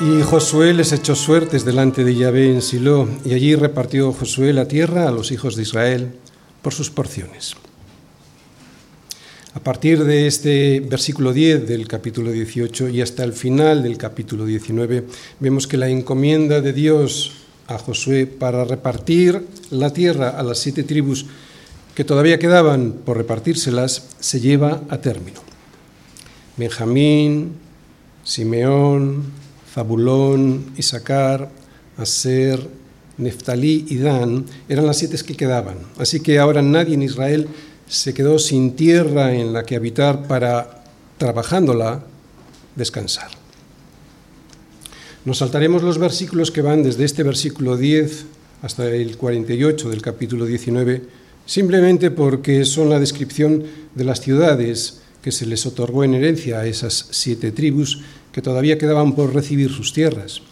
Y Josué les echó suertes delante de Yahvé en Silo, y allí repartió Josué la tierra a los hijos de Israel por sus porciones. A partir de este versículo 10 del capítulo 18 y hasta el final del capítulo 19, vemos que la encomienda de Dios a Josué para repartir la tierra a las siete tribus que todavía quedaban por repartírselas se lleva a término. Benjamín, Simeón, Zabulón, Isaacar, Aser, Neftalí y Dan eran las siete que quedaban. Así que ahora nadie en Israel se quedó sin tierra en la que habitar para, trabajándola, descansar. Nos saltaremos los versículos que van desde este versículo 10 hasta el 48 del capítulo 19, simplemente porque son la descripción de las ciudades que se les otorgó en herencia a esas siete tribus que todavía quedaban por recibir sus tierras.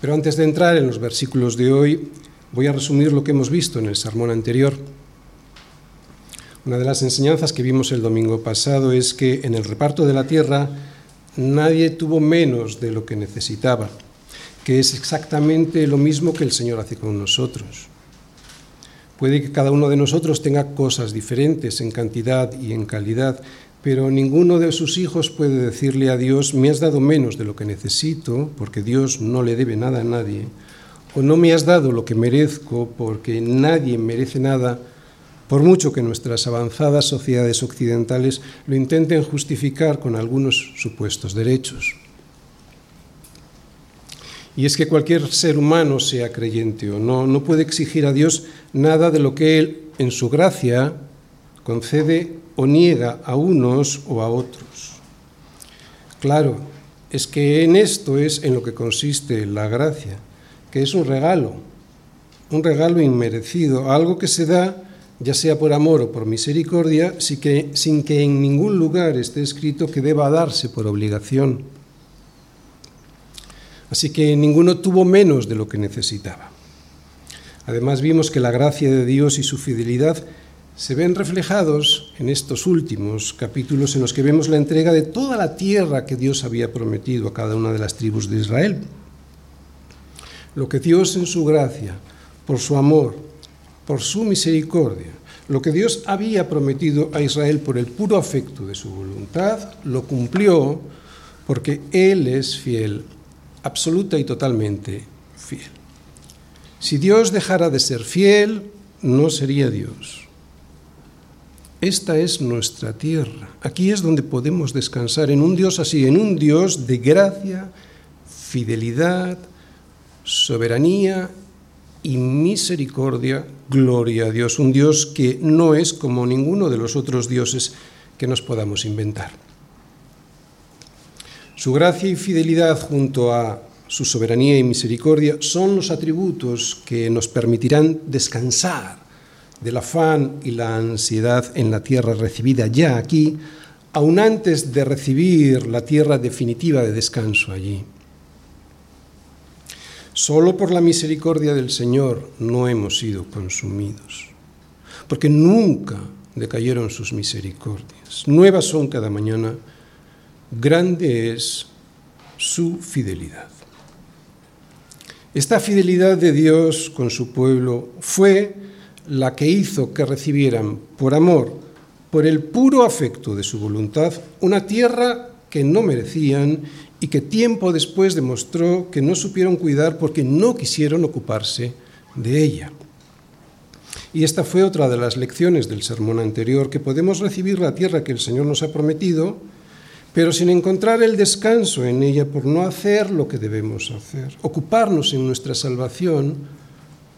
Pero antes de entrar en los versículos de hoy, voy a resumir lo que hemos visto en el sermón anterior. Una de las enseñanzas que vimos el domingo pasado es que en el reparto de la tierra nadie tuvo menos de lo que necesitaba, que es exactamente lo mismo que el Señor hace con nosotros. Puede que cada uno de nosotros tenga cosas diferentes en cantidad y en calidad, pero ninguno de sus hijos puede decirle a Dios, me has dado menos de lo que necesito, porque Dios no le debe nada a nadie, o no me has dado lo que merezco, porque nadie merece nada, por mucho que nuestras avanzadas sociedades occidentales lo intenten justificar con algunos supuestos derechos. Y es que cualquier ser humano, sea creyente o no, no puede exigir a Dios nada de lo que Él, en su gracia, concede o niega a unos o a otros. Claro, es que en esto es en lo que consiste la gracia, que es un regalo, un regalo inmerecido, algo que se da ya sea por amor o por misericordia, sin que, sin que en ningún lugar esté escrito que deba darse por obligación. Así que ninguno tuvo menos de lo que necesitaba. Además vimos que la gracia de Dios y su fidelidad se ven reflejados en estos últimos capítulos en los que vemos la entrega de toda la tierra que Dios había prometido a cada una de las tribus de Israel. Lo que Dios en su gracia, por su amor, por su misericordia, lo que Dios había prometido a Israel por el puro afecto de su voluntad, lo cumplió porque Él es fiel, absoluta y totalmente fiel. Si Dios dejara de ser fiel, no sería Dios. Esta es nuestra tierra. Aquí es donde podemos descansar en un Dios así, en un Dios de gracia, fidelidad, soberanía y misericordia, gloria a Dios, un Dios que no es como ninguno de los otros dioses que nos podamos inventar. Su gracia y fidelidad junto a su soberanía y misericordia son los atributos que nos permitirán descansar del afán y la ansiedad en la tierra recibida ya aquí, aun antes de recibir la tierra definitiva de descanso allí. Solo por la misericordia del Señor no hemos sido consumidos, porque nunca decayeron sus misericordias. Nuevas son cada mañana, grande es su fidelidad. Esta fidelidad de Dios con su pueblo fue la que hizo que recibieran por amor, por el puro afecto de su voluntad, una tierra que no merecían y que tiempo después demostró que no supieron cuidar porque no quisieron ocuparse de ella. Y esta fue otra de las lecciones del sermón anterior, que podemos recibir la tierra que el Señor nos ha prometido, pero sin encontrar el descanso en ella por no hacer lo que debemos hacer, ocuparnos en nuestra salvación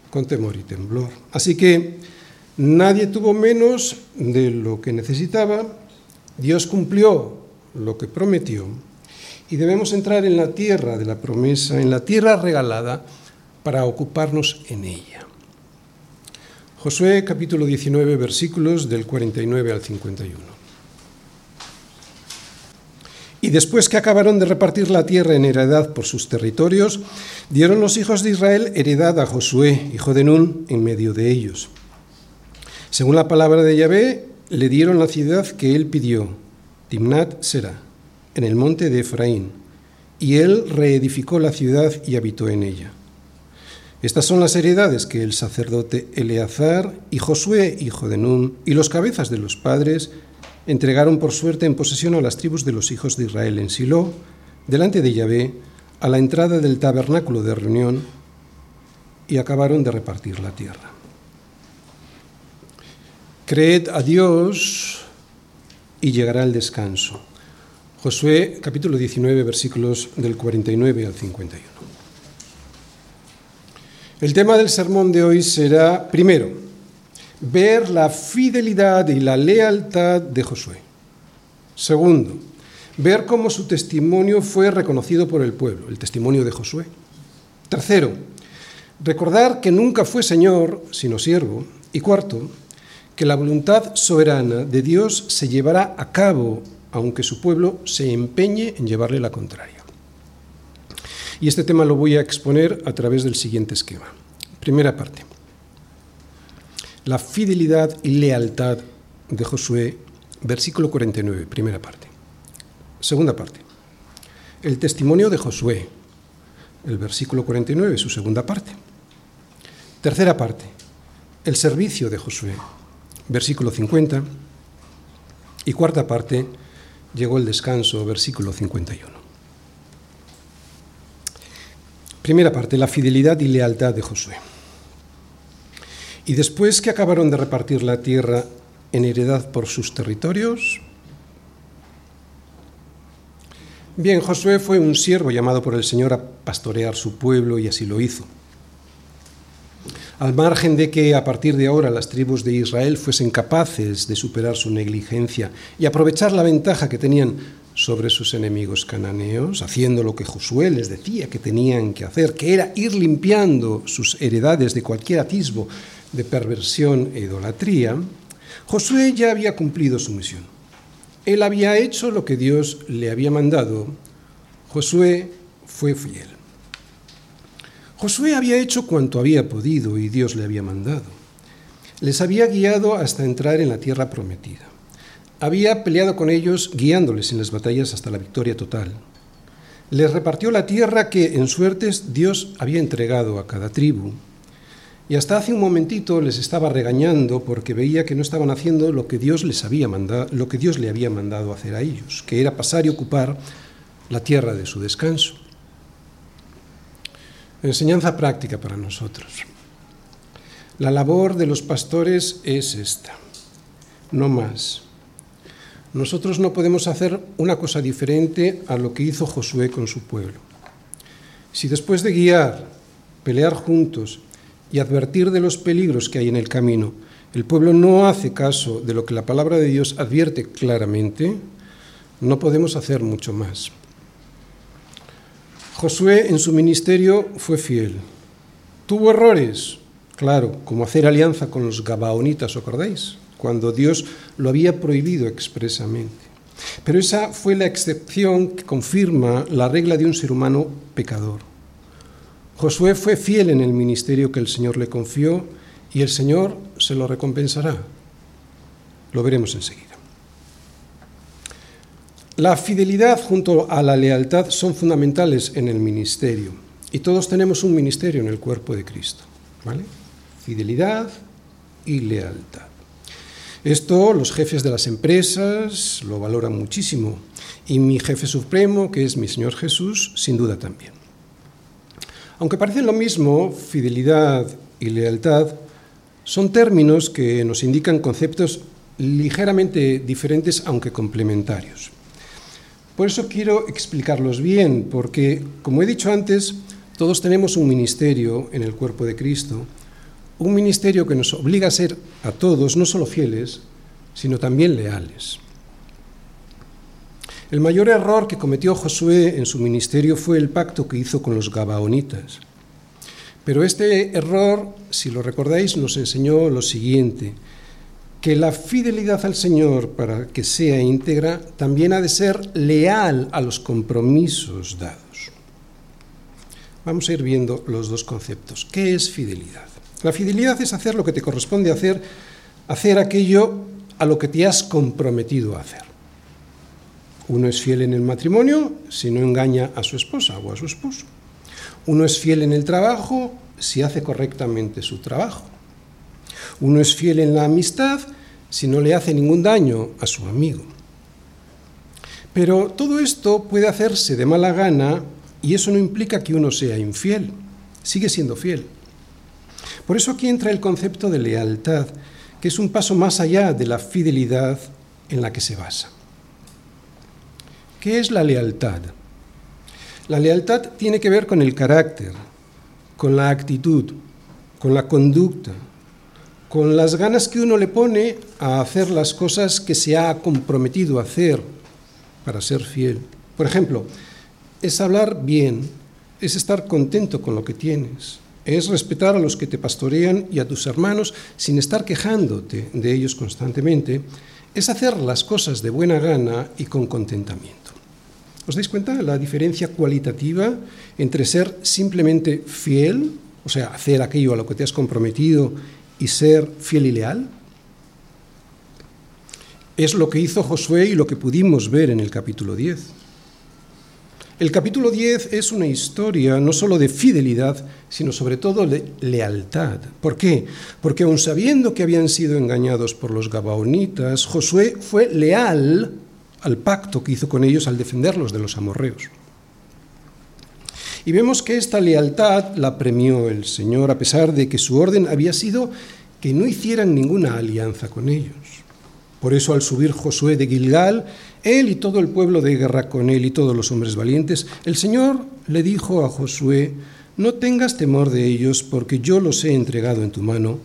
con temor y temblor. Así que nadie tuvo menos de lo que necesitaba, Dios cumplió lo que prometió y debemos entrar en la tierra de la promesa, en la tierra regalada, para ocuparnos en ella. Josué capítulo 19 versículos del 49 al 51. Y después que acabaron de repartir la tierra en heredad por sus territorios, dieron los hijos de Israel heredad a Josué, hijo de Nun, en medio de ellos. Según la palabra de Yahvé, le dieron la ciudad que él pidió, Timnat Será en el monte de Efraín, y él reedificó la ciudad y habitó en ella. Estas son las heredades que el sacerdote Eleazar y Josué, hijo de Nun, y los cabezas de los padres entregaron por suerte en posesión a las tribus de los hijos de Israel en Silo, delante de Yahvé, a la entrada del tabernáculo de reunión, y acabaron de repartir la tierra. Creed a Dios y llegará el descanso. Josué capítulo 19 versículos del 49 al 51. El tema del sermón de hoy será, primero, ver la fidelidad y la lealtad de Josué. Segundo, ver cómo su testimonio fue reconocido por el pueblo, el testimonio de Josué. Tercero, recordar que nunca fue Señor, sino siervo. Y cuarto, que la voluntad soberana de Dios se llevará a cabo aunque su pueblo se empeñe en llevarle la contraria. Y este tema lo voy a exponer a través del siguiente esquema. Primera parte. La fidelidad y lealtad de Josué, versículo 49, primera parte. Segunda parte. El testimonio de Josué, el versículo 49, su segunda parte. Tercera parte. El servicio de Josué, versículo 50. Y cuarta parte. Llegó el descanso, versículo 51. Primera parte, la fidelidad y lealtad de Josué. Y después que acabaron de repartir la tierra en heredad por sus territorios, bien, Josué fue un siervo llamado por el Señor a pastorear su pueblo y así lo hizo. Al margen de que a partir de ahora las tribus de Israel fuesen capaces de superar su negligencia y aprovechar la ventaja que tenían sobre sus enemigos cananeos, haciendo lo que Josué les decía que tenían que hacer, que era ir limpiando sus heredades de cualquier atisbo de perversión e idolatría, Josué ya había cumplido su misión. Él había hecho lo que Dios le había mandado. Josué fue fiel. Josué había hecho cuanto había podido y Dios le había mandado. Les había guiado hasta entrar en la tierra prometida. Había peleado con ellos guiándoles en las batallas hasta la victoria total. Les repartió la tierra que en suertes Dios había entregado a cada tribu. Y hasta hace un momentito les estaba regañando porque veía que no estaban haciendo lo que Dios les había mandado, lo que Dios le había mandado hacer a ellos, que era pasar y ocupar la tierra de su descanso. Enseñanza práctica para nosotros. La labor de los pastores es esta, no más. Nosotros no podemos hacer una cosa diferente a lo que hizo Josué con su pueblo. Si después de guiar, pelear juntos y advertir de los peligros que hay en el camino, el pueblo no hace caso de lo que la palabra de Dios advierte claramente, no podemos hacer mucho más. Josué en su ministerio fue fiel. ¿Tuvo errores? Claro, como hacer alianza con los Gabaonitas, ¿os acordáis? cuando Dios lo había prohibido expresamente. Pero esa fue la excepción que confirma la regla de un ser humano pecador. Josué fue fiel en el ministerio que el Señor le confió y el Señor se lo recompensará. Lo veremos enseguida. La fidelidad junto a la lealtad son fundamentales en el ministerio y todos tenemos un ministerio en el cuerpo de Cristo. ¿vale? Fidelidad y lealtad. Esto los jefes de las empresas lo valoran muchísimo y mi jefe supremo, que es mi Señor Jesús, sin duda también. Aunque parecen lo mismo, fidelidad y lealtad son términos que nos indican conceptos ligeramente diferentes, aunque complementarios. Por eso quiero explicarlos bien, porque, como he dicho antes, todos tenemos un ministerio en el cuerpo de Cristo un ministerio que nos obliga a ser a todos no solo fieles, sino también leales. El mayor error que cometió Josué en su ministerio fue el pacto que hizo con los Gabaonitas. Pero este error, si lo recordáis, nos enseñó lo siguiente, que la fidelidad al Señor para que sea íntegra también ha de ser leal a los compromisos dados. Vamos a ir viendo los dos conceptos. ¿Qué es fidelidad? La fidelidad es hacer lo que te corresponde hacer, hacer aquello a lo que te has comprometido a hacer. Uno es fiel en el matrimonio si no engaña a su esposa o a su esposo. Uno es fiel en el trabajo si hace correctamente su trabajo. Uno es fiel en la amistad si no le hace ningún daño a su amigo. Pero todo esto puede hacerse de mala gana y eso no implica que uno sea infiel, sigue siendo fiel. Por eso aquí entra el concepto de lealtad, que es un paso más allá de la fidelidad en la que se basa. ¿Qué es la lealtad? La lealtad tiene que ver con el carácter, con la actitud, con la conducta, con las ganas que uno le pone a hacer las cosas que se ha comprometido a hacer para ser fiel. Por ejemplo, es hablar bien, es estar contento con lo que tienes, es respetar a los que te pastorean y a tus hermanos sin estar quejándote de ellos constantemente, es hacer las cosas de buena gana y con contentamiento. ¿Os dais cuenta la diferencia cualitativa entre ser simplemente fiel, o sea, hacer aquello a lo que te has comprometido, y ser fiel y leal? Es lo que hizo Josué y lo que pudimos ver en el capítulo 10. El capítulo 10 es una historia no solo de fidelidad, sino sobre todo de lealtad. ¿Por qué? Porque aun sabiendo que habían sido engañados por los gabaonitas, Josué fue leal al pacto que hizo con ellos al defenderlos de los amorreos. Y vemos que esta lealtad la premió el Señor a pesar de que su orden había sido que no hicieran ninguna alianza con ellos. Por eso al subir Josué de Gilgal, él y todo el pueblo de guerra con él y todos los hombres valientes, el Señor le dijo a Josué, no tengas temor de ellos, porque yo los he entregado en tu mano,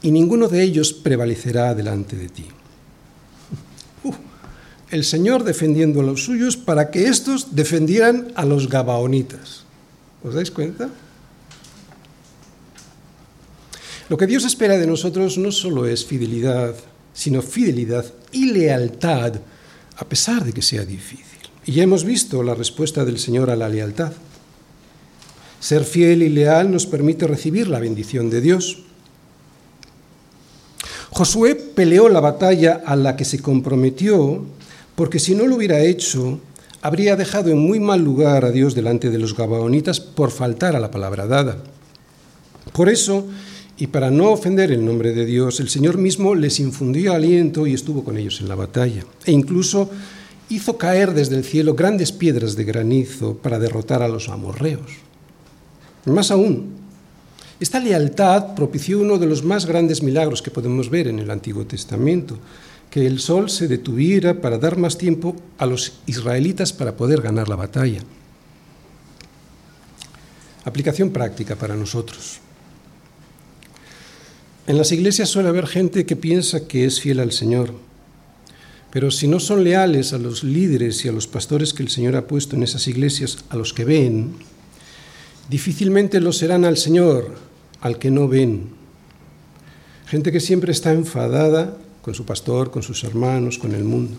y ninguno de ellos prevalecerá delante de ti. El Señor defendiendo a los suyos para que éstos defendieran a los gabaonitas. ¿Os dais cuenta? Lo que Dios espera de nosotros no solo es fidelidad, sino fidelidad y lealtad a pesar de que sea difícil. Y ya hemos visto la respuesta del Señor a la lealtad. Ser fiel y leal nos permite recibir la bendición de Dios. Josué peleó la batalla a la que se comprometió porque si no lo hubiera hecho, habría dejado en muy mal lugar a Dios delante de los gabaonitas por faltar a la palabra dada. Por eso, y para no ofender el nombre de Dios, el Señor mismo les infundió aliento y estuvo con ellos en la batalla. E incluso hizo caer desde el cielo grandes piedras de granizo para derrotar a los amorreos. Más aún, esta lealtad propició uno de los más grandes milagros que podemos ver en el Antiguo Testamento, que el sol se detuviera para dar más tiempo a los israelitas para poder ganar la batalla. Aplicación práctica para nosotros. En las iglesias suele haber gente que piensa que es fiel al Señor, pero si no son leales a los líderes y a los pastores que el Señor ha puesto en esas iglesias, a los que ven, difícilmente lo serán al Señor, al que no ven. Gente que siempre está enfadada con su pastor, con sus hermanos, con el mundo.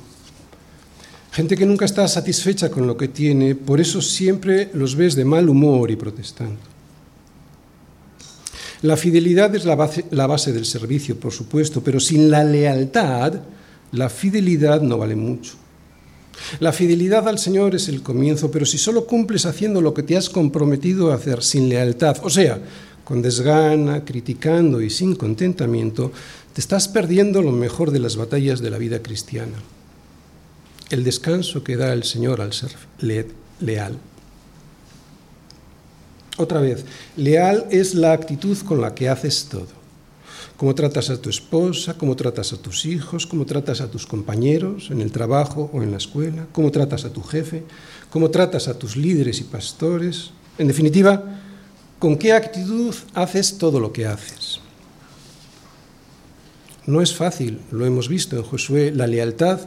Gente que nunca está satisfecha con lo que tiene, por eso siempre los ves de mal humor y protestando. La fidelidad es la base, del servicio, por supuesto, pero sin la lealtad, la fidelidad no vale mucho. La fidelidad al Señor es el comienzo, pero si solo cumples haciendo lo que te has comprometido a hacer sin lealtad, o sea, con desgana, criticando y sin contentamiento, te estás perdiendo lo mejor de las batallas de la vida cristiana. El descanso que da el Señor al ser leal. Otra vez, leal es la actitud con la que haces todo. Cómo tratas a tu esposa, cómo tratas a tus hijos, cómo tratas a tus compañeros en el trabajo o en la escuela, cómo tratas a tu jefe, cómo tratas a tus líderes y pastores. En definitiva, con qué actitud haces todo lo que haces. No es fácil, lo hemos visto en Josué, la lealtad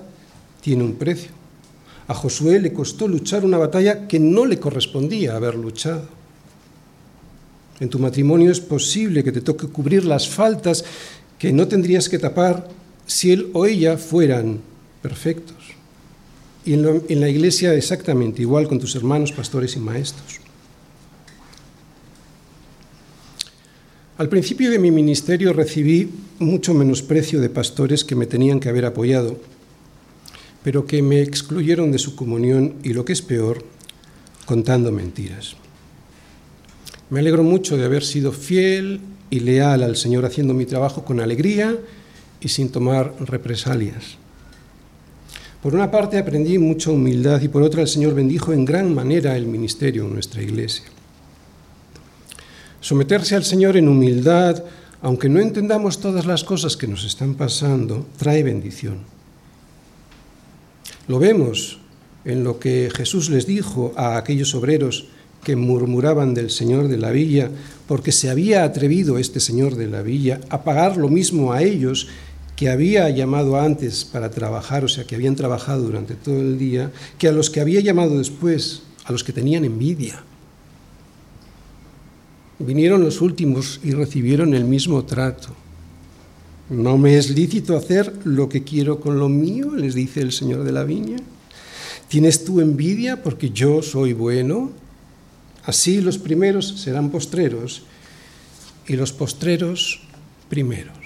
tiene un precio. A Josué le costó luchar una batalla que no le correspondía haber luchado. En tu matrimonio es posible que te toque cubrir las faltas que no tendrías que tapar si él o ella fueran perfectos. Y en, la iglesia exactamente igual con tus hermanos, pastores y maestros. Al principio de mi ministerio recibí mucho menosprecio de pastores que me tenían que haber apoyado, pero que me excluyeron de su comunión y lo que es peor, contando mentiras. Me alegro mucho de haber sido fiel y leal al Señor haciendo mi trabajo con alegría y sin tomar represalias. Por una parte aprendí mucha humildad y por otra el Señor bendijo en gran manera el ministerio en nuestra iglesia. Someterse al Señor en humildad, aunque no entendamos todas las cosas que nos están pasando, trae bendición. Lo vemos en lo que Jesús les dijo a aquellos obreros que murmuraban del Señor de la villa, porque se había atrevido este Señor de la villa a pagar lo mismo a ellos que había llamado antes para trabajar, o sea, que habían trabajado durante todo el día, que a los que había llamado después, a los que tenían envidia. Vinieron los últimos y recibieron el mismo trato. ¿No me es lícito hacer lo que quiero con lo mío? les dice el Señor de la viña. ¿Tienes tú envidia porque yo soy bueno? Así los primeros serán postreros y los postreros primeros.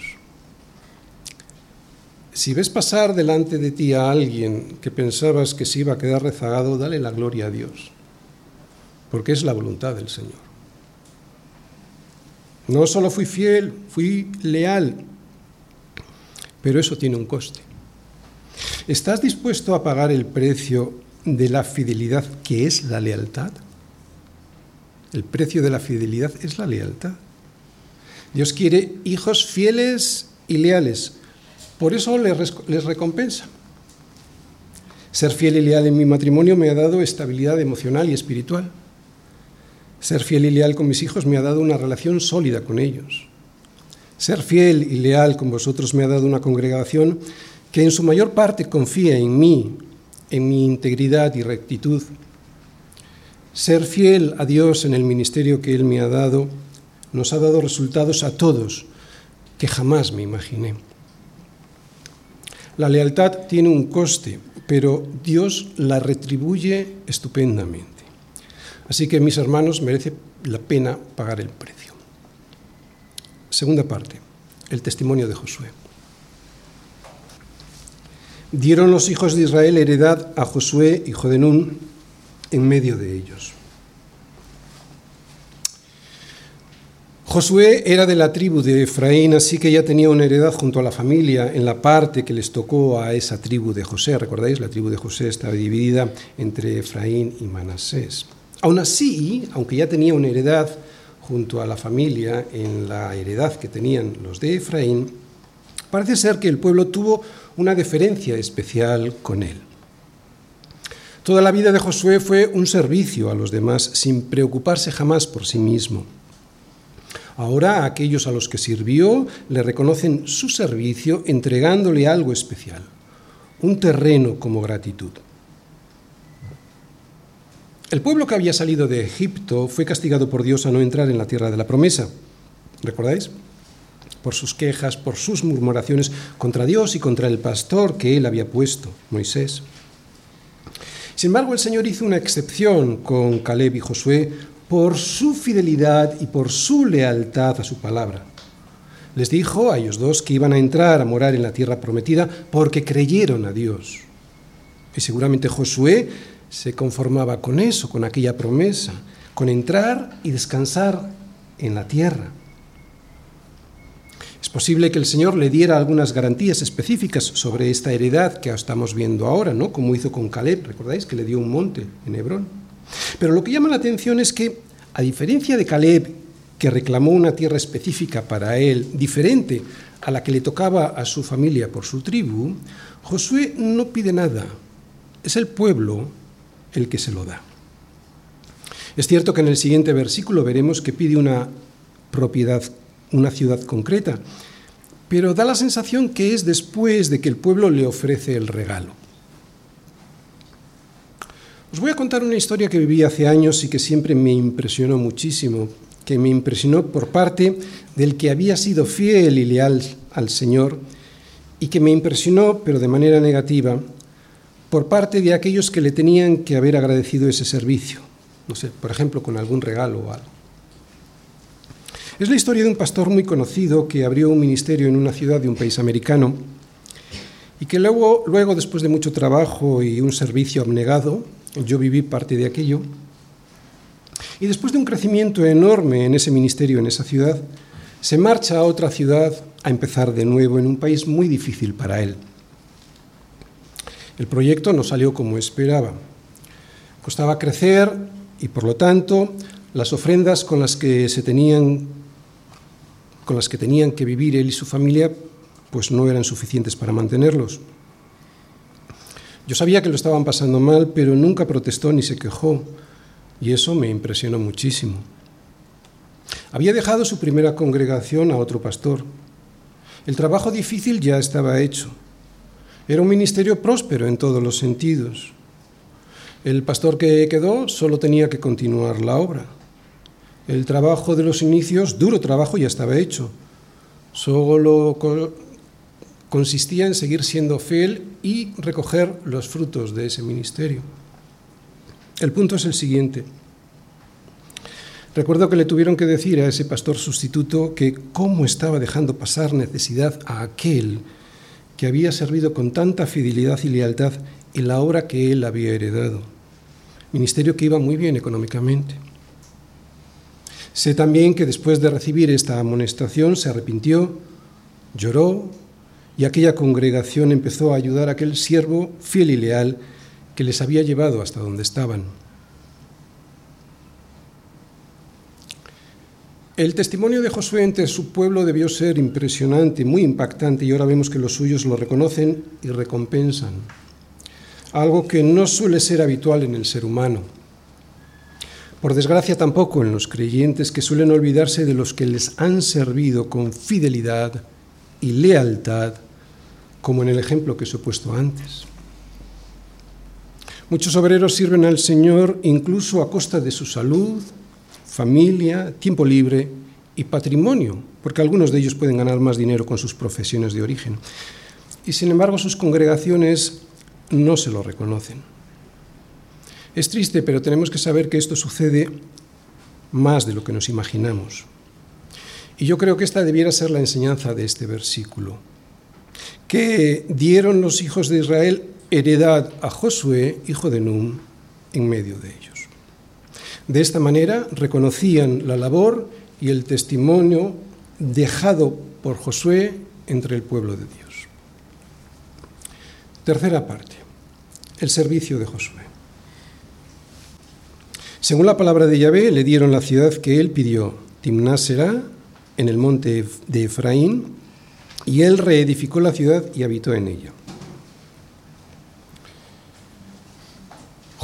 Si ves pasar delante de ti a alguien que pensabas que se iba a quedar rezagado, dale la gloria a Dios, porque es la voluntad del Señor. No solo fui fiel, fui leal, pero eso tiene un coste. ¿Estás dispuesto a pagar el precio de la fidelidad que es la lealtad? El precio de la fidelidad es la lealtad. Dios quiere hijos fieles y leales, por eso les recompensa. Ser fiel y leal en mi matrimonio me ha dado estabilidad emocional y espiritual. Ser fiel y leal con mis hijos me ha dado una relación sólida con ellos. Ser fiel y leal con vosotros me ha dado una congregación que en su mayor parte confía en mí, en mi integridad y rectitud. Ser fiel a Dios en el ministerio que Él me ha dado nos ha dado resultados a todos que jamás me imaginé. La lealtad tiene un coste, pero Dios la retribuye estupendamente. Así que, mis hermanos, merece la pena pagar el precio. Segunda parte, el testimonio de Josué. Dieron los hijos de Israel heredad a Josué, hijo de Nun, en medio de ellos. Josué era de la tribu de Efraín, así que ya tenía una heredad junto a la familia en la parte que les tocó a esa tribu de José. ¿Recordáis? La tribu de José estaba dividida entre Efraín y Manasés. Aún así, aunque ya tenía una heredad junto a la familia en la heredad que tenían los de Efraín, parece ser que el pueblo tuvo una deferencia especial con él. Toda la vida de Josué fue un servicio a los demás sin preocuparse jamás por sí mismo. Ahora aquellos a los que sirvió le reconocen su servicio entregándole algo especial, un terreno como gratitud. El pueblo que había salido de Egipto fue castigado por Dios a no entrar en la tierra de la promesa. ¿Recordáis? Por sus quejas, por sus murmuraciones contra Dios y contra el pastor que él había puesto, Moisés. Sin embargo, el Señor hizo una excepción con Caleb y Josué por su fidelidad y por su lealtad a su palabra. Les dijo a ellos dos que iban a entrar a morar en la tierra prometida porque creyeron a Dios. Y seguramente Josué se conformaba con eso, con aquella promesa, con entrar y descansar en la tierra. Es posible que el Señor le diera algunas garantías específicas sobre esta heredad que estamos viendo ahora, ¿no? Como hizo con Caleb, ¿recordáis que le dio un monte en Hebrón? Pero lo que llama la atención es que, a diferencia de Caleb, que reclamó una tierra específica para él, diferente a la que le tocaba a su familia por su tribu, Josué no pide nada. Es el pueblo el que se lo da. Es cierto que en el siguiente versículo veremos que pide una propiedad, una ciudad concreta, pero da la sensación que es después de que el pueblo le ofrece el regalo. Os voy a contar una historia que viví hace años y que siempre me impresionó muchísimo, que me impresionó por parte del que había sido fiel y leal al Señor y que me impresionó, pero de manera negativa, por parte de aquellos que le tenían que haber agradecido ese servicio, no sé, por ejemplo, con algún regalo o algo. Es la historia de un pastor muy conocido que abrió un ministerio en una ciudad de un país americano y que luego, luego, después de mucho trabajo y un servicio abnegado, yo viví parte de aquello, y después de un crecimiento enorme en ese ministerio, en esa ciudad, se marcha a otra ciudad a empezar de nuevo en un país muy difícil para él. El proyecto no salió como esperaba. Costaba crecer y por lo tanto las ofrendas con las que se tenían con las que tenían que vivir él y su familia pues no eran suficientes para mantenerlos. Yo sabía que lo estaban pasando mal, pero nunca protestó ni se quejó, y eso me impresionó muchísimo. Había dejado su primera congregación a otro pastor. El trabajo difícil ya estaba hecho. Era un ministerio próspero en todos los sentidos. El pastor que quedó solo tenía que continuar la obra. El trabajo de los inicios, duro trabajo, ya estaba hecho. Solo consistía en seguir siendo fiel y recoger los frutos de ese ministerio. El punto es el siguiente. Recuerdo que le tuvieron que decir a ese pastor sustituto que cómo estaba dejando pasar necesidad a aquel que había servido con tanta fidelidad y lealtad en la obra que él había heredado. Ministerio que iba muy bien económicamente. Sé también que después de recibir esta amonestación se arrepintió, lloró, y aquella congregación empezó a ayudar a aquel siervo fiel y leal que les había llevado hasta donde estaban. El testimonio de Josué entre su pueblo debió ser impresionante, muy impactante, y ahora vemos que los suyos lo reconocen y recompensan, algo que no suele ser habitual en el ser humano. Por desgracia tampoco en los creyentes que suelen olvidarse de los que les han servido con fidelidad y lealtad como en el ejemplo que os he puesto antes. Muchos obreros sirven al Señor incluso a costa de su salud, familia, tiempo libre y patrimonio, porque algunos de ellos pueden ganar más dinero con sus profesiones de origen. Y sin embargo sus congregaciones no se lo reconocen. Es triste, pero tenemos que saber que esto sucede más de lo que nos imaginamos. Y yo creo que esta debiera ser la enseñanza de este versículo que dieron los hijos de Israel heredad a Josué, hijo de Nun, en medio de ellos. De esta manera reconocían la labor y el testimonio dejado por Josué entre el pueblo de Dios. Tercera parte, el servicio de Josué. Según la palabra de Yahvé, le dieron la ciudad que él pidió, Timnásera, en el monte de Efraín, y él reedificó la ciudad y habitó en ella.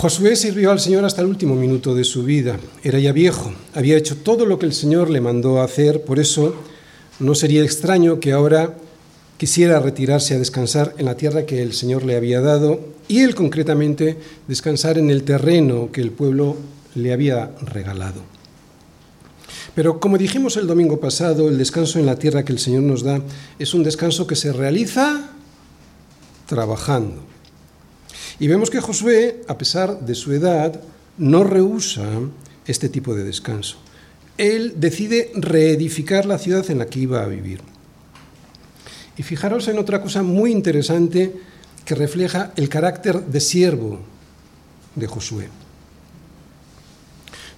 Josué sirvió al Señor hasta el último minuto de su vida. Era ya viejo, había hecho todo lo que el Señor le mandó hacer, por eso no sería extraño que ahora quisiera retirarse a descansar en la tierra que el Señor le había dado y él concretamente descansar en el terreno que el pueblo le había regalado. Pero como dijimos el domingo pasado, el descanso en la tierra que el Señor nos da es un descanso que se realiza trabajando. Y vemos que Josué, a pesar de su edad, no rehúsa este tipo de descanso. Él decide reedificar la ciudad en la que iba a vivir. Y fijaros en otra cosa muy interesante que refleja el carácter de siervo de Josué.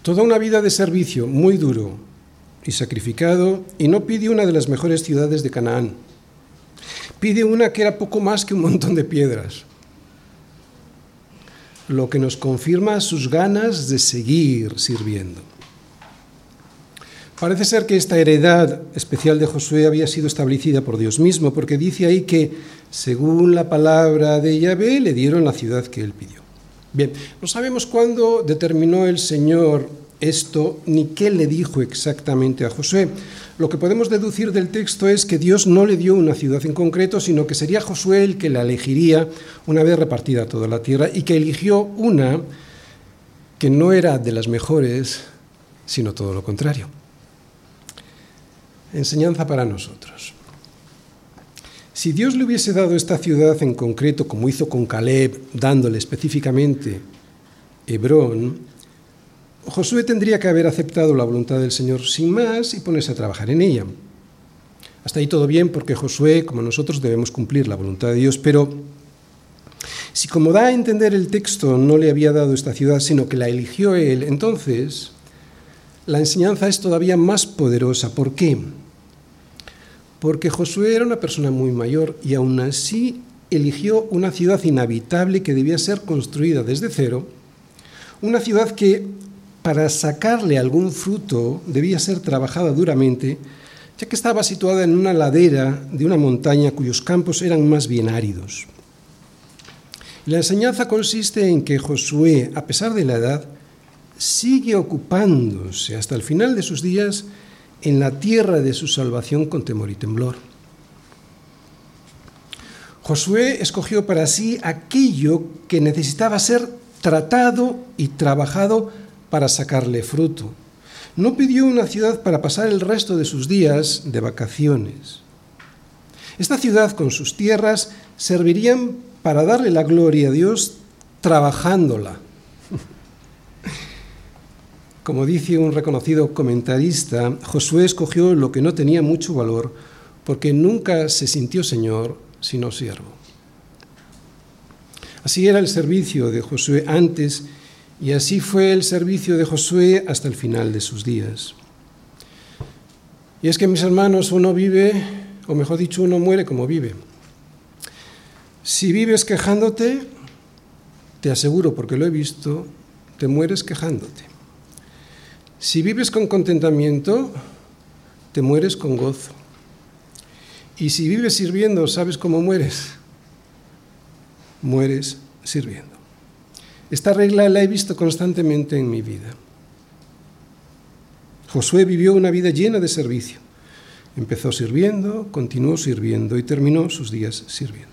Toda una vida de servicio muy duro y sacrificado, y no pide una de las mejores ciudades de Canaán. Pide una que era poco más que un montón de piedras, lo que nos confirma sus ganas de seguir sirviendo. Parece ser que esta heredad especial de Josué había sido establecida por Dios mismo, porque dice ahí que, según la palabra de Yahvé, le dieron la ciudad que él pidió. Bien, no sabemos cuándo determinó el Señor esto ni qué le dijo exactamente a Josué. Lo que podemos deducir del texto es que Dios no le dio una ciudad en concreto, sino que sería Josué el que la elegiría una vez repartida toda la tierra y que eligió una que no era de las mejores, sino todo lo contrario. Enseñanza para nosotros. Si Dios le hubiese dado esta ciudad en concreto, como hizo con Caleb, dándole específicamente Hebrón, Josué tendría que haber aceptado la voluntad del Señor sin más y ponerse a trabajar en ella. Hasta ahí todo bien porque Josué, como nosotros, debemos cumplir la voluntad de Dios, pero si como da a entender el texto no le había dado esta ciudad, sino que la eligió él, entonces la enseñanza es todavía más poderosa. ¿Por qué? Porque Josué era una persona muy mayor y aún así eligió una ciudad inhabitable que debía ser construida desde cero, una ciudad que para sacarle algún fruto debía ser trabajada duramente, ya que estaba situada en una ladera de una montaña cuyos campos eran más bien áridos. La enseñanza consiste en que Josué, a pesar de la edad, sigue ocupándose hasta el final de sus días en la tierra de su salvación con temor y temblor. Josué escogió para sí aquello que necesitaba ser tratado y trabajado para sacarle fruto. No pidió una ciudad para pasar el resto de sus días de vacaciones. Esta ciudad con sus tierras servirían para darle la gloria a Dios trabajándola. Como dice un reconocido comentarista, Josué escogió lo que no tenía mucho valor porque nunca se sintió señor sino siervo. Así era el servicio de Josué antes y así fue el servicio de Josué hasta el final de sus días. Y es que, mis hermanos, uno vive, o mejor dicho, uno muere como vive. Si vives quejándote, te aseguro, porque lo he visto, te mueres quejándote. Si vives con contentamiento, te mueres con gozo. Y si vives sirviendo, ¿sabes cómo mueres? Mueres sirviendo. Esta regla la he visto constantemente en mi vida. Josué vivió una vida llena de servicio. Empezó sirviendo, continuó sirviendo y terminó sus días sirviendo.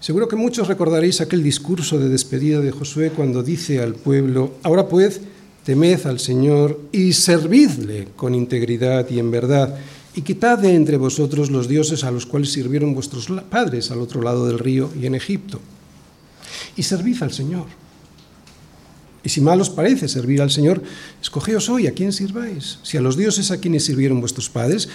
Seguro que muchos recordaréis aquel discurso de despedida de Josué cuando dice al pueblo, ahora pues, temed al Señor y servidle con integridad y en verdad y quitad de entre vosotros los dioses a los cuales sirvieron vuestros padres al otro lado del río y en Egipto. Y servid al Señor. Y si mal os parece servir al Señor, escogeos hoy a quién sirváis. Si a los dioses a quienes sirvieron vuestros padres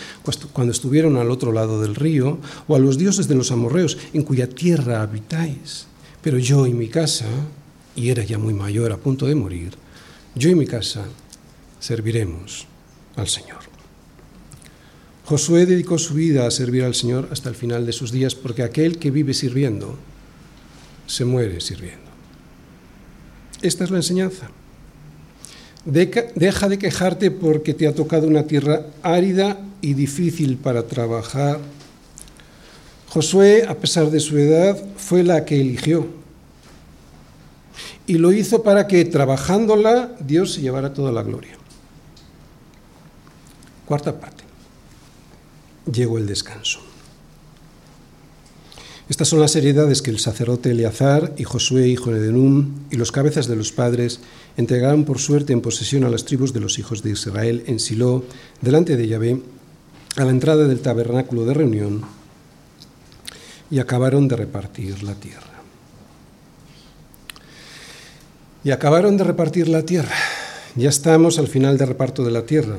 cuando estuvieron al otro lado del río, o a los dioses de los amorreos en cuya tierra habitáis. Pero yo y mi casa, y era ya muy mayor a punto de morir, yo y mi casa serviremos al Señor. Josué dedicó su vida a servir al Señor hasta el final de sus días, porque aquel que vive sirviendo, se muere sirviendo. Esta es la enseñanza. Deja de quejarte porque te ha tocado una tierra árida y difícil para trabajar. Josué, a pesar de su edad, fue la que eligió. Y lo hizo para que, trabajándola, Dios se llevara toda la gloria. Cuarta parte llegó el descanso. Estas son las heredades que el sacerdote Eleazar y Josué, hijo de Denum, y los cabezas de los padres entregaron por suerte en posesión a las tribus de los hijos de Israel en Silo, delante de Yahvé, a la entrada del tabernáculo de reunión, y acabaron de repartir la tierra. Y acabaron de repartir la tierra. Ya estamos al final del reparto de la tierra.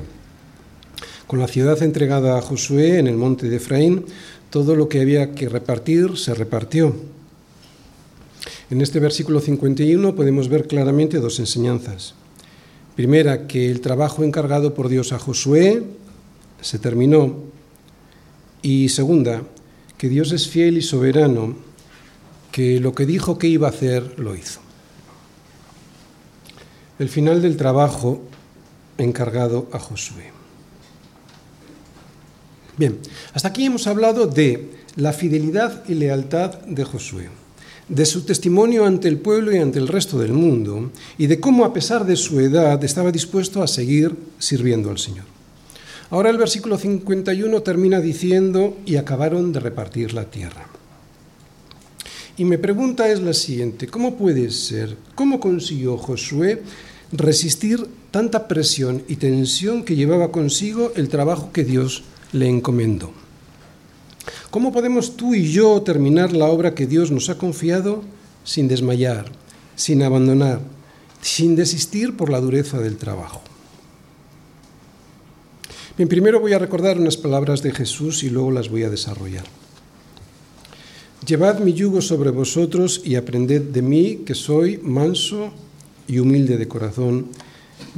Con la ciudad entregada a Josué en el monte de Efraín, todo lo que había que repartir se repartió. En este versículo 51 podemos ver claramente dos enseñanzas. Primera, que el trabajo encargado por Dios a Josué se terminó. Y segunda, que Dios es fiel y soberano, que lo que dijo que iba a hacer, lo hizo. El final del trabajo encargado a Josué. Bien, hasta aquí hemos hablado de la fidelidad y lealtad de Josué, de su testimonio ante el pueblo y ante el resto del mundo, y de cómo a pesar de su edad estaba dispuesto a seguir sirviendo al Señor. Ahora el versículo 51 termina diciendo, y acabaron de repartir la tierra. Y mi pregunta es la siguiente, ¿cómo puede ser, cómo consiguió Josué resistir tanta presión y tensión que llevaba consigo el trabajo que Dios le encomendó. ¿Cómo podemos tú y yo terminar la obra que Dios nos ha confiado sin desmayar, sin abandonar, sin desistir por la dureza del trabajo? Bien, primero voy a recordar unas palabras de Jesús y luego las voy a desarrollar. Llevad mi yugo sobre vosotros y aprended de mí, que soy manso y humilde de corazón,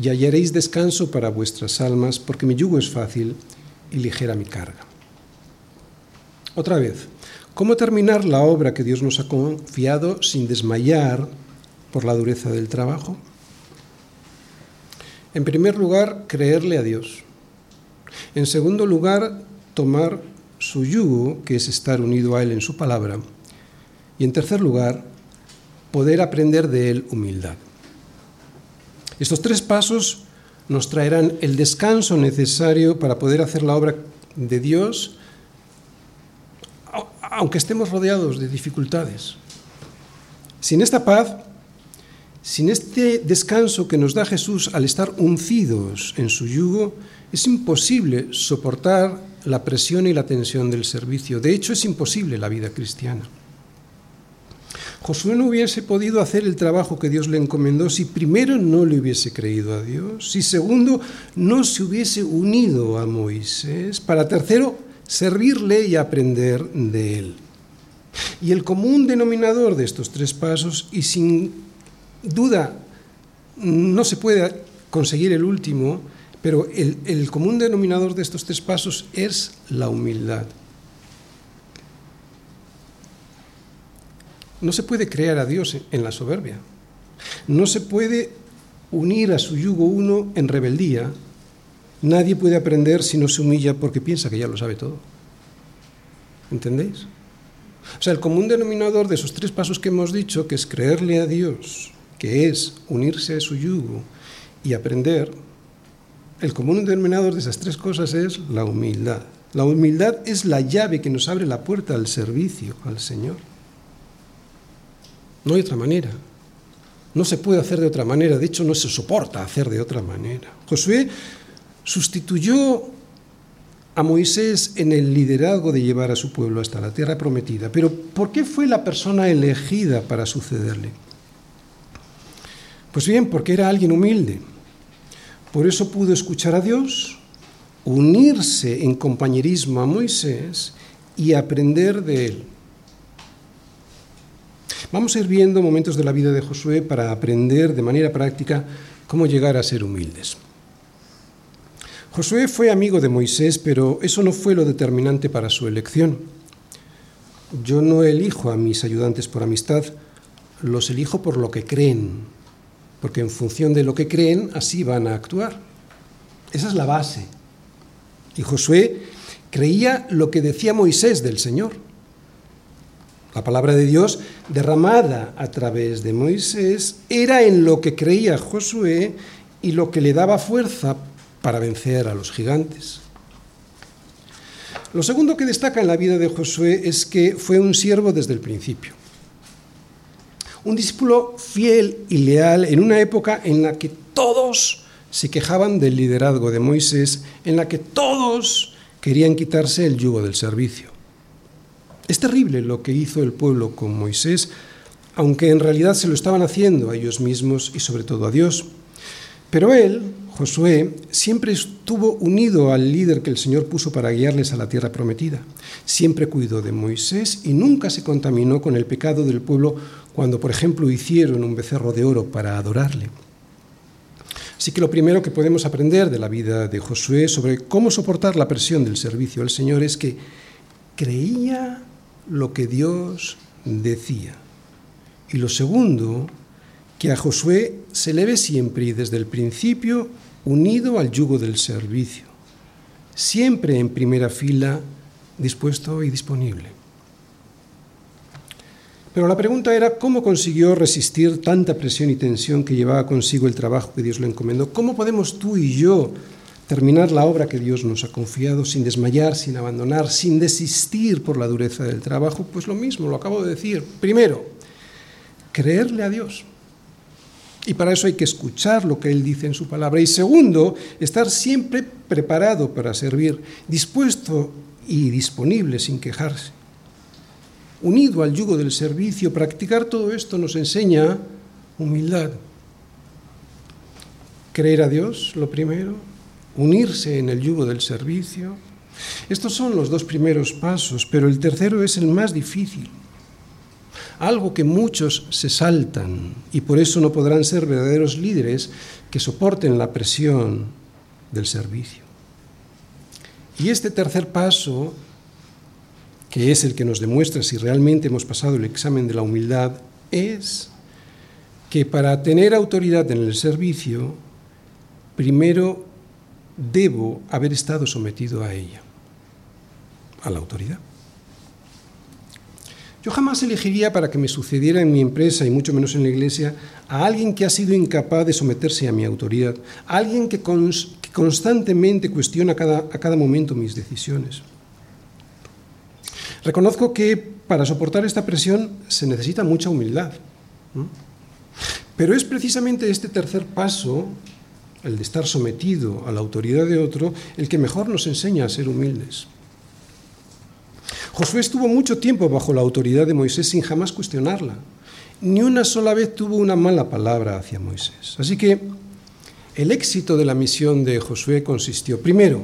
y hallaréis descanso para vuestras almas, porque mi yugo es fácil y ligera mi carga. Otra vez, ¿cómo terminar la obra que Dios nos ha confiado sin desmayar por la dureza del trabajo? En primer lugar, creerle a Dios. En segundo lugar, tomar su yugo, que es estar unido a Él en su palabra. Y en tercer lugar, poder aprender de Él humildad. Estos tres pasos nos traerán el descanso necesario para poder hacer la obra de Dios, aunque estemos rodeados de dificultades. Sin esta paz, sin este descanso que nos da Jesús al estar uncidos en su yugo, es imposible soportar la presión y la tensión del servicio. De hecho, es imposible la vida cristiana. Josué no hubiese podido hacer el trabajo que Dios le encomendó si primero no le hubiese creído a Dios, si segundo no se hubiese unido a Moisés, para tercero servirle y aprender de él. Y el común denominador de estos tres pasos, y sin duda no se puede conseguir el último, pero el, el común denominador de estos tres pasos es la humildad. No se puede crear a Dios en la soberbia. No se puede unir a su yugo uno en rebeldía. Nadie puede aprender si no se humilla porque piensa que ya lo sabe todo. ¿Entendéis? O sea, el común denominador de esos tres pasos que hemos dicho, que es creerle a Dios, que es unirse a su yugo y aprender, el común denominador de esas tres cosas es la humildad. La humildad es la llave que nos abre la puerta al servicio al Señor. No hay otra manera. No se puede hacer de otra manera. De hecho, no se soporta hacer de otra manera. Josué sustituyó a Moisés en el liderazgo de llevar a su pueblo hasta la tierra prometida. Pero ¿por qué fue la persona elegida para sucederle? Pues bien, porque era alguien humilde. Por eso pudo escuchar a Dios, unirse en compañerismo a Moisés y aprender de él. Vamos a ir viendo momentos de la vida de Josué para aprender de manera práctica cómo llegar a ser humildes. Josué fue amigo de Moisés, pero eso no fue lo determinante para su elección. Yo no elijo a mis ayudantes por amistad, los elijo por lo que creen, porque en función de lo que creen, así van a actuar. Esa es la base. Y Josué creía lo que decía Moisés del Señor. La palabra de Dios derramada a través de Moisés era en lo que creía Josué y lo que le daba fuerza para vencer a los gigantes. Lo segundo que destaca en la vida de Josué es que fue un siervo desde el principio. Un discípulo fiel y leal en una época en la que todos se quejaban del liderazgo de Moisés, en la que todos querían quitarse el yugo del servicio. Es terrible lo que hizo el pueblo con Moisés, aunque en realidad se lo estaban haciendo a ellos mismos y sobre todo a Dios. Pero él, Josué, siempre estuvo unido al líder que el Señor puso para guiarles a la tierra prometida. Siempre cuidó de Moisés y nunca se contaminó con el pecado del pueblo cuando, por ejemplo, hicieron un becerro de oro para adorarle. Así que lo primero que podemos aprender de la vida de Josué sobre cómo soportar la presión del servicio al Señor es que creía lo que Dios decía. Y lo segundo, que a Josué se le ve siempre y desde el principio unido al yugo del servicio, siempre en primera fila, dispuesto y disponible. Pero la pregunta era cómo consiguió resistir tanta presión y tensión que llevaba consigo el trabajo que Dios le encomendó. ¿Cómo podemos tú y yo terminar la obra que Dios nos ha confiado sin desmayar, sin abandonar, sin desistir por la dureza del trabajo, pues lo mismo, lo acabo de decir. Primero, creerle a Dios. Y para eso hay que escuchar lo que Él dice en su palabra. Y segundo, estar siempre preparado para servir, dispuesto y disponible sin quejarse. Unido al yugo del servicio, practicar todo esto nos enseña humildad. Creer a Dios, lo primero, unirse en el yugo del servicio. Estos son los dos primeros pasos, pero el tercero es el más difícil. Algo que muchos se saltan y por eso no podrán ser verdaderos líderes que soporten la presión del servicio. Y este tercer paso, que es el que nos demuestra si realmente hemos pasado el examen de la humildad, es que para tener autoridad en el servicio, primero debo haber estado sometido a ella, a la autoridad. Yo jamás elegiría para que me sucediera en mi empresa y mucho menos en la iglesia a alguien que ha sido incapaz de someterse a mi autoridad, a alguien que, constantemente cuestiona a cada momento mis decisiones. Reconozco que para soportar esta presión se necesita mucha humildad. Pero es precisamente este tercer paso, el de estar sometido a la autoridad de otro, el que mejor nos enseña a ser humildes. Josué estuvo mucho tiempo bajo la autoridad de Moisés sin jamás cuestionarla. Ni una sola vez tuvo una mala palabra hacia Moisés. Así que el éxito de la misión de Josué consistió, primero,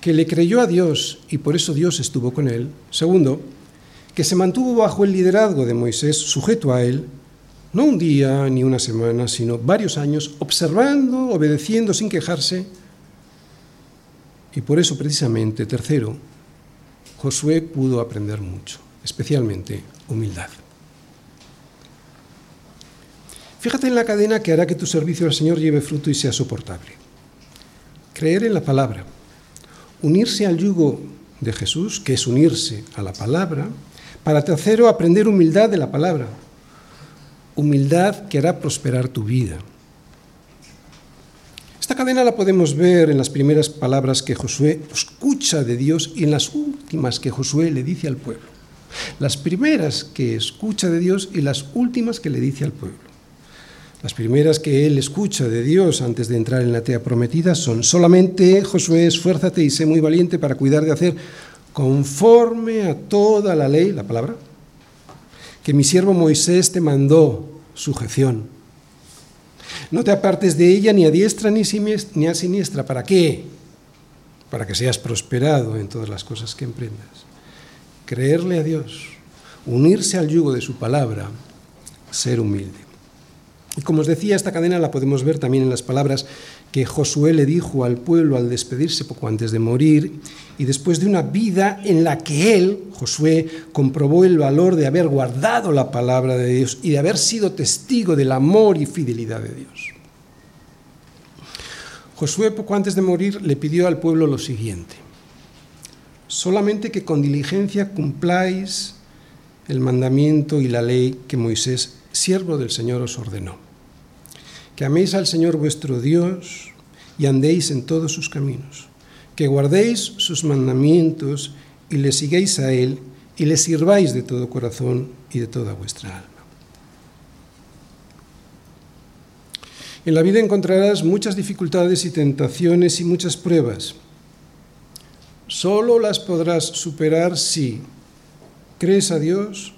que le creyó a Dios y por eso Dios estuvo con él. Segundo, que se mantuvo bajo el liderazgo de Moisés, sujeto a él, no un día ni una semana, sino varios años, observando, obedeciendo sin quejarse. Y por eso precisamente, tercero, Josué pudo aprender mucho, especialmente humildad. Fíjate en la cadena que hará que tu servicio al Señor lleve fruto y sea soportable. Creer en la palabra, unirse al yugo de Jesús, que es unirse a la palabra, para tercero aprender humildad de la palabra, humildad que hará prosperar tu vida. Esta cadena la podemos ver en las primeras palabras que Josué escucha de Dios y en las últimas que Josué le dice al pueblo. Las primeras que escucha de Dios y las últimas que le dice al pueblo. Las primeras que él escucha de Dios antes de entrar en la tea prometida son solamente Josué, esfuérzate y sé muy valiente para cuidar de hacer conforme a toda la ley, la palabra, que mi siervo Moisés te mandó, sujeción no te apartes de ella ni a diestra ni a siniestra. ¿Para qué? Para que seas prosperado en todas las cosas que emprendas. Creerle a Dios, unirse al yugo de su palabra, ser humilde. Y como os decía, esta cadena la podemos ver también en las palabras que Josué le dijo al pueblo al despedirse poco antes de morir, y después de una vida en la que él, Josué, comprobó el valor de haber guardado la palabra de Dios y de haber sido testigo del amor y fidelidad de Dios. Josué poco antes de morir le pidió al pueblo lo siguiente, solamente que con diligencia cumpláis el mandamiento y la ley que Moisés, siervo del Señor, os ordenó que améis al Señor vuestro Dios y andéis en todos sus caminos, que guardéis sus mandamientos y le sigáis a Él y le sirváis de todo corazón y de toda vuestra alma. En la vida encontrarás muchas dificultades y tentaciones y muchas pruebas. Solo las podrás superar si crees a Dios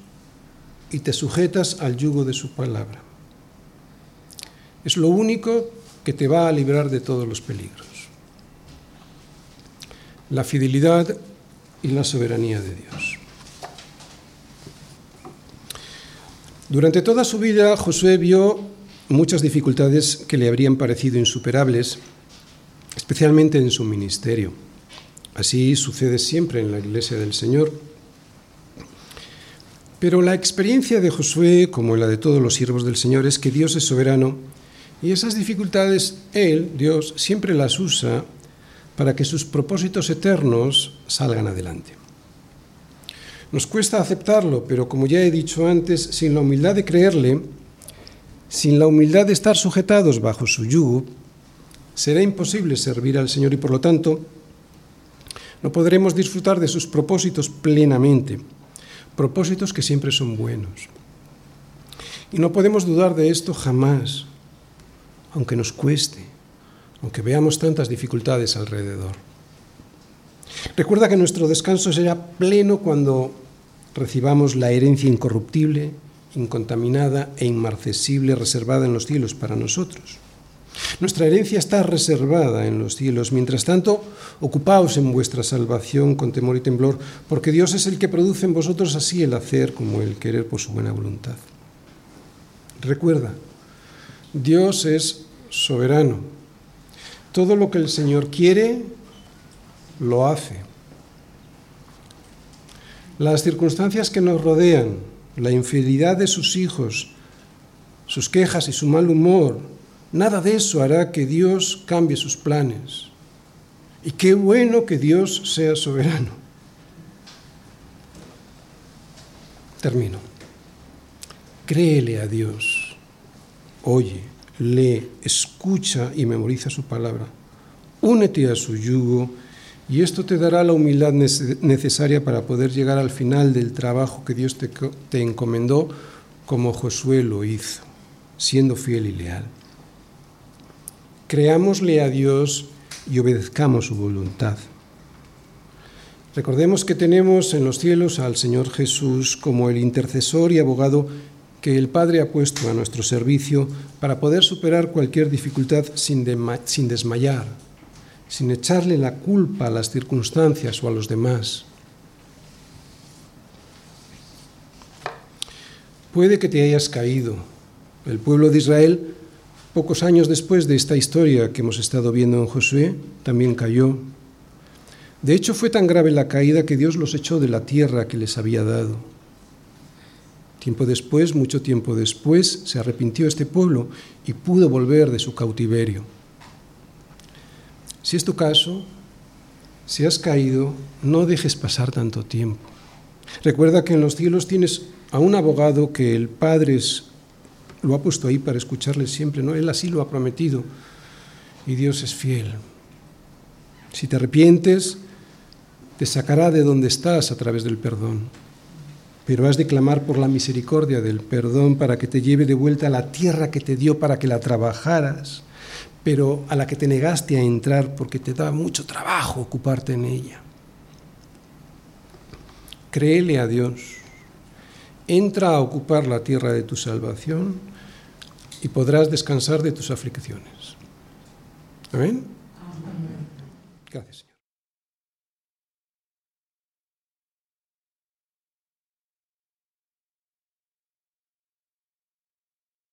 y te sujetas al yugo de su palabra. Es lo único que te va a librar de todos los peligros. La fidelidad y la soberanía de Dios. Durante toda su vida Josué vio muchas dificultades que le habrían parecido insuperables, especialmente en su ministerio. Así sucede siempre en la iglesia del Señor. Pero la experiencia de Josué, como la de todos los siervos del Señor, es que Dios es soberano y esas dificultades Él, Dios, siempre las usa para que sus propósitos eternos salgan adelante. Nos cuesta aceptarlo, pero como ya he dicho antes, sin la humildad de creerle, sin la humildad de estar sujetados bajo su yugo, será imposible servir al Señor y por lo tanto no podremos disfrutar de sus propósitos plenamente, propósitos que siempre son buenos. Y no podemos dudar de esto jamás, aunque nos cueste, aunque veamos tantas dificultades alrededor. Recuerda que nuestro descanso será pleno cuando recibamos la herencia incorruptible, incontaminada e inmarcesible reservada en los cielos para nosotros. Nuestra herencia está reservada en los cielos. Mientras tanto, ocupaos en vuestra salvación con temor y temblor, porque Dios es el que produce en vosotros así el hacer como el querer por su buena voluntad. Recuerda, Dios es soberano. Todo lo que el Señor quiere, lo hace. Las circunstancias que nos rodean, la infidelidad de sus hijos, sus quejas y su mal humor, nada de eso hará que Dios cambie sus planes. Y qué bueno que Dios sea soberano. Termino. Créele a Dios. Oye, lee, escucha y memoriza su palabra. Únete a su yugo y esto te dará la humildad necesaria para poder llegar al final del trabajo que Dios te, te encomendó como Josué lo hizo, siendo fiel y leal. Creámosle a Dios y obedezcamos su voluntad. Recordemos que tenemos en los cielos al Señor Jesús como el intercesor y abogado que el Padre ha puesto a nuestro servicio para poder superar cualquier dificultad sin, desmayar, sin echarle la culpa a las circunstancias o a los demás. Puede que te hayas caído. El pueblo de Israel, pocos años después de esta historia que hemos estado viendo en Josué, también cayó. De hecho, fue tan grave la caída que Dios los echó de la tierra que les había dado. Tiempo después, mucho tiempo después, se arrepintió este pueblo y pudo volver de su cautiverio. Si es tu caso, si has caído, no dejes pasar tanto tiempo. Recuerda que en los cielos tienes a un abogado que el Padre lo ha puesto ahí para escucharle siempre, ¿no? Él así lo ha prometido y Dios es fiel. Si te arrepientes, te sacará de donde estás a través del perdón. Pero has de clamar por la misericordia del perdón para que te lleve de vuelta a la tierra que te dio para que la trabajaras pero a la que te negaste a entrar porque te da mucho trabajo ocuparte en ella. Créele a Dios, entra a ocupar la tierra de tu salvación y podrás descansar de tus aflicciones. Amén. Gracias.